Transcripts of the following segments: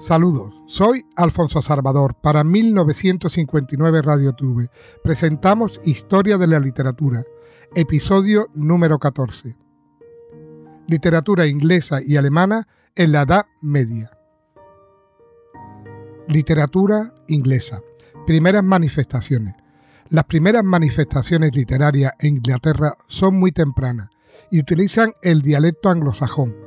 Saludos, soy Alfonso Salvador. Para 1959 Radio Tube presentamos Historia de la Literatura, episodio número 14. Literatura inglesa y alemana en la Edad Media. Literatura inglesa. Primeras manifestaciones. Las primeras manifestaciones literarias en Inglaterra son muy tempranas y utilizan el dialecto anglosajón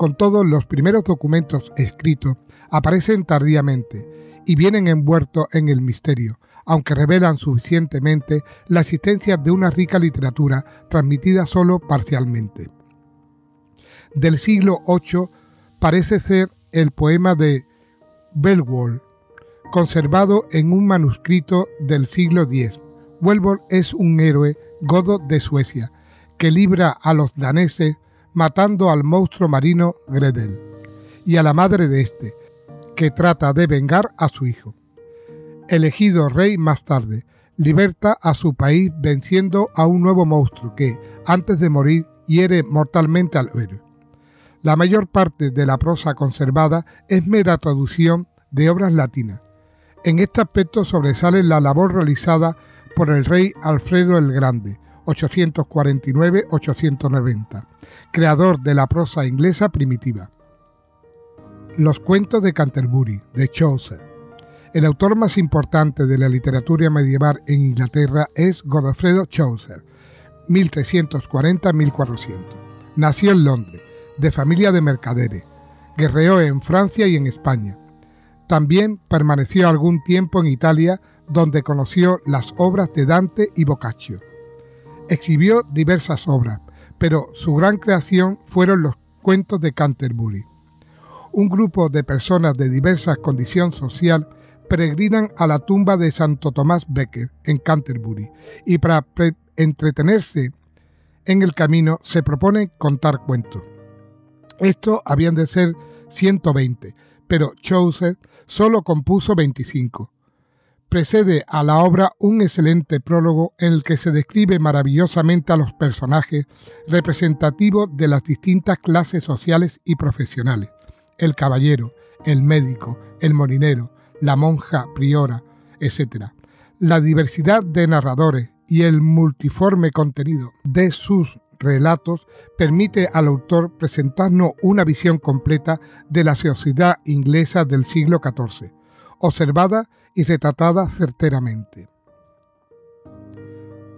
con todos los primeros documentos escritos aparecen tardíamente y vienen envueltos en el misterio, aunque revelan suficientemente la existencia de una rica literatura transmitida solo parcialmente. Del siglo VIII parece ser el poema de Beowulf, conservado en un manuscrito del siglo X. Beowulf es un héroe godo de Suecia que libra a los daneses matando al monstruo marino Gredel y a la madre de este, que trata de vengar a su hijo. Elegido rey más tarde, liberta a su país venciendo a un nuevo monstruo que, antes de morir, hiere mortalmente al héroe. La mayor parte de la prosa conservada es mera traducción de obras latinas. En este aspecto sobresale la labor realizada por el rey Alfredo el Grande, 849-890, creador de la prosa inglesa primitiva. Los cuentos de Canterbury, de Chaucer. El autor más importante de la literatura medieval en Inglaterra es Godofredo Chaucer, 1340-1400. Nació en Londres, de familia de mercaderes. Guerreó en Francia y en España. También permaneció algún tiempo en Italia, donde conoció las obras de Dante y Boccaccio. Escribió diversas obras, pero su gran creación fueron los cuentos de Canterbury. Un grupo de personas de diversa condición social peregrinan a la tumba de Santo Tomás Becker en Canterbury y para entretenerse en el camino se proponen contar cuentos. Estos habían de ser 120, pero Chaucer solo compuso 25 precede a la obra un excelente prólogo en el que se describe maravillosamente a los personajes representativos de las distintas clases sociales y profesionales, el caballero, el médico, el molinero, la monja priora, etc. La diversidad de narradores y el multiforme contenido de sus relatos permite al autor presentarnos una visión completa de la sociedad inglesa del siglo XIV, observada y retratada certeramente.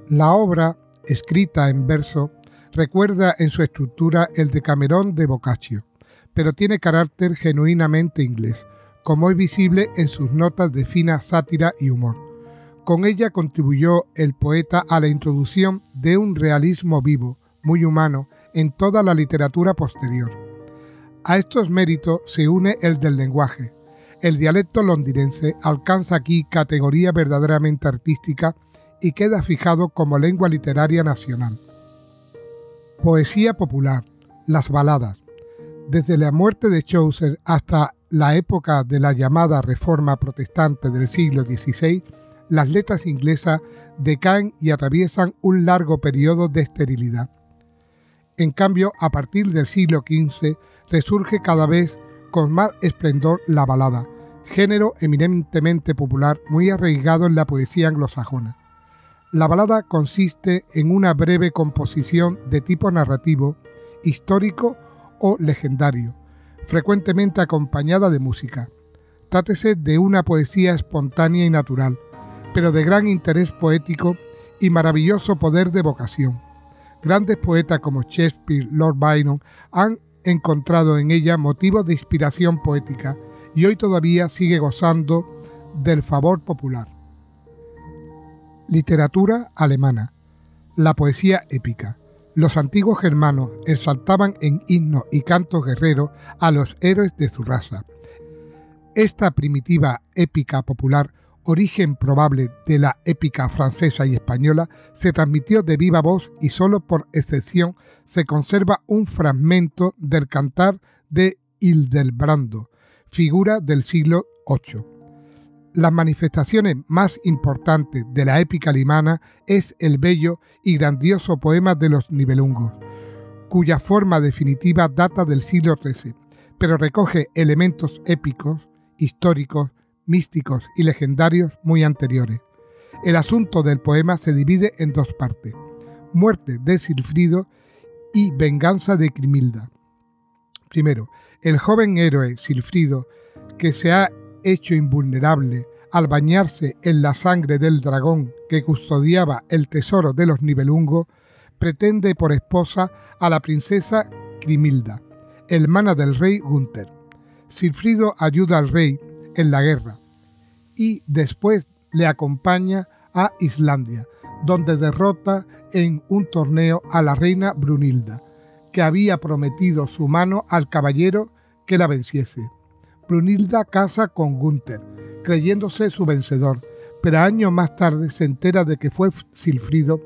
La obra, escrita en verso, recuerda en su estructura el Decamerón de Boccaccio, pero tiene carácter genuinamente inglés, como es visible en sus notas de fina sátira y humor. Con ella contribuyó el poeta a la introducción de un realismo vivo, muy humano, en toda la literatura posterior. A estos méritos se une el del lenguaje, el dialecto londinense alcanza aquí categoría verdaderamente artística y queda fijado como lengua literaria nacional. Poesía popular, las baladas. Desde la muerte de Chaucer hasta la época de la llamada Reforma Protestante del siglo XVI, las letras inglesas decaen y atraviesan un largo periodo de esterilidad. En cambio, a partir del siglo XV resurge cada vez con más esplendor la balada, género eminentemente popular muy arraigado en la poesía anglosajona. La balada consiste en una breve composición de tipo narrativo, histórico o legendario, frecuentemente acompañada de música. Trátese de una poesía espontánea y natural, pero de gran interés poético y maravilloso poder de vocación. Grandes poetas como Shakespeare, Lord Byron han encontrado en ella motivos de inspiración poética y hoy todavía sigue gozando del favor popular. Literatura alemana. La poesía épica. Los antiguos germanos exaltaban en himnos y cantos guerreros a los héroes de su raza. Esta primitiva épica popular, origen probable de la épica francesa y española, se transmitió de viva voz y solo por excepción se conserva un fragmento del cantar de Hildebrando, figura del siglo VIII. Las manifestaciones más importantes de la épica alemana es el bello y grandioso poema de los Nibelungos, cuya forma definitiva data del siglo XIII, pero recoge elementos épicos históricos, místicos y legendarios muy anteriores. El asunto del poema se divide en dos partes, muerte de Silfrido y venganza de Crimilda. Primero, el joven héroe Silfrido, que se ha hecho invulnerable al bañarse en la sangre del dragón que custodiaba el tesoro de los Nibelungos, pretende por esposa a la princesa Crimilda, hermana del rey Gunther. Silfrido ayuda al rey en la guerra y después le acompaña a Islandia, donde derrota en un torneo a la reina Brunilda, que había prometido su mano al caballero que la venciese. Brunilda casa con Gunther, creyéndose su vencedor, pero años más tarde se entera de que fue Silfrido,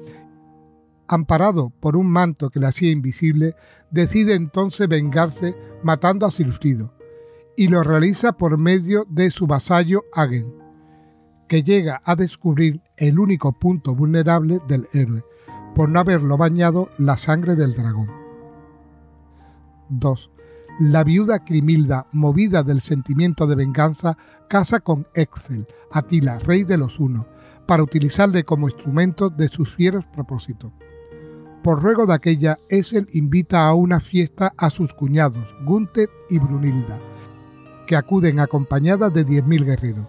amparado por un manto que le hacía invisible, decide entonces vengarse matando a Silfrido, y lo realiza por medio de su vasallo Hagen, que llega a descubrir el único punto vulnerable del héroe, por no haberlo bañado la sangre del dragón. 2. La viuda Crimilda, movida del sentimiento de venganza, casa con Excel, Atila, rey de los Hunos, para utilizarle como instrumento de sus fieros propósitos. Por ruego de aquella, Excel invita a una fiesta a sus cuñados, Gunther y Brunilda, que acuden acompañadas de 10.000 guerreros.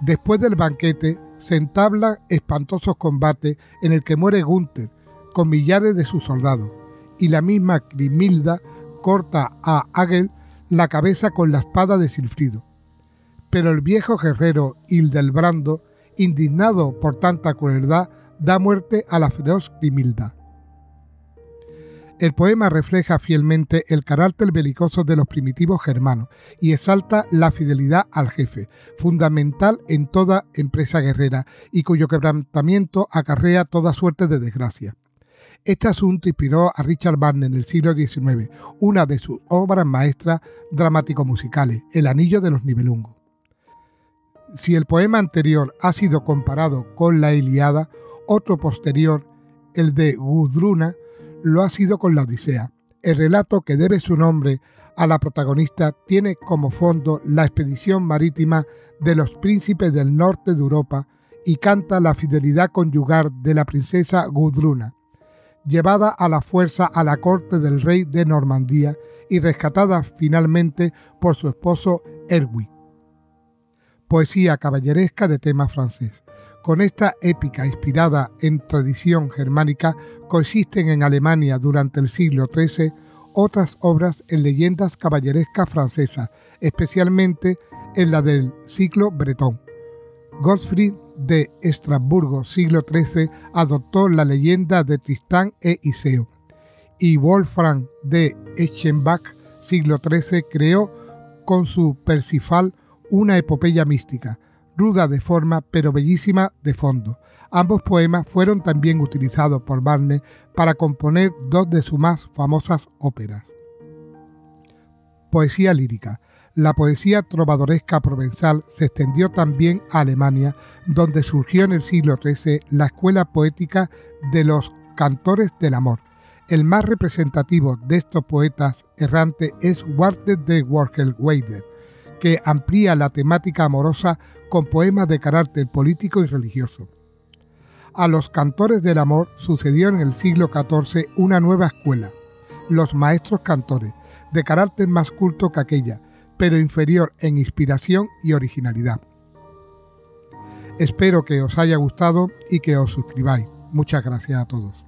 Después del banquete se entablan espantosos combates en el que muere Gunther con millares de sus soldados, y la misma Crimilda corta a Agel la cabeza con la espada de Silfrido. Pero el viejo guerrero Hildelbrando, indignado por tanta crueldad, da muerte a la feroz Crimilda. El poema refleja fielmente el carácter belicoso de los primitivos germanos y exalta la fidelidad al jefe, fundamental en toda empresa guerrera y cuyo quebrantamiento acarrea toda suerte de desgracia. Este asunto inspiró a Richard Wagner en el siglo XIX, una de sus obras maestras dramático-musicales, El Anillo de los Nibelungos. Si el poema anterior ha sido comparado con la Iliada, otro posterior, el de Gudruna, lo ha sido con la Odisea. El relato que debe su nombre a la protagonista tiene como fondo la expedición marítima de los príncipes del norte de Europa y canta la fidelidad conyugal de la princesa Gudruna, llevada a la fuerza a la corte del rey de Normandía y rescatada finalmente por su esposo Erwin. Poesía caballeresca de tema francés. Con esta épica inspirada en tradición germánica coexisten en Alemania durante el siglo XIII otras obras en leyendas caballerescas francesas, especialmente en la del ciclo bretón. Godfrey de Estrasburgo, siglo XIII, adoptó la leyenda de Tristán e Iseo, y Wolfram de Eschenbach, siglo XIII, creó con su Persifal una epopeya mística, ruda de forma pero bellísima de fondo. Ambos poemas fueron también utilizados por Barnes para componer dos de sus más famosas óperas. Poesía lírica. La poesía trovadoresca provenzal se extendió también a Alemania, donde surgió en el siglo XIII la escuela poética de los cantores del amor. El más representativo de estos poetas errantes es Walter de Worgelweider, que amplía la temática amorosa con poemas de carácter político y religioso. A los cantores del amor sucedió en el siglo XIV una nueva escuela, los maestros cantores, de carácter más culto que aquella, pero inferior en inspiración y originalidad. Espero que os haya gustado y que os suscribáis. Muchas gracias a todos.